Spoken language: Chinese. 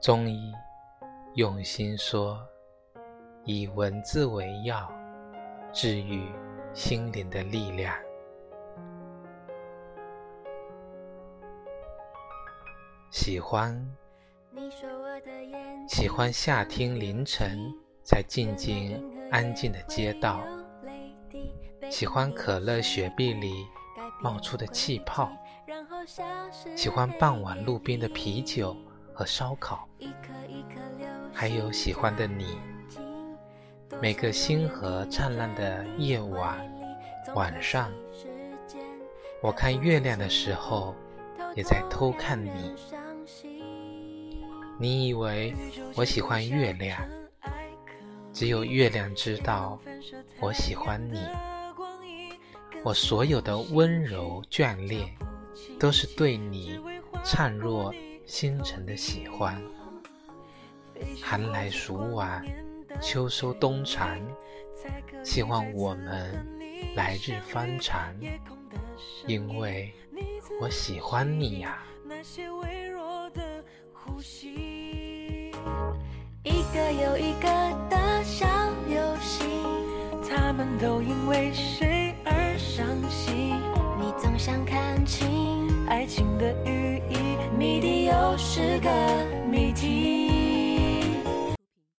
中医用心说，以文字为药，治愈心灵的力量。喜欢，喜欢夏天凌晨在静静安静的街道，喜欢可乐雪碧里冒出的气泡，喜欢傍晚路边的啤酒和烧烤，还有喜欢的你。每个星河灿烂的夜晚，晚上，我看月亮的时候，也在偷看你。你以为我喜欢月亮，只有月亮知道我喜欢你。我所有的温柔眷恋，都是对你灿若星辰的喜欢。寒来暑往，秋收冬藏，希望我们来日方长，因为我喜欢你呀。一个又一个的小游戏，他们都因为谁而伤心？你总想看清爱情的寓意，谜底是个谜题。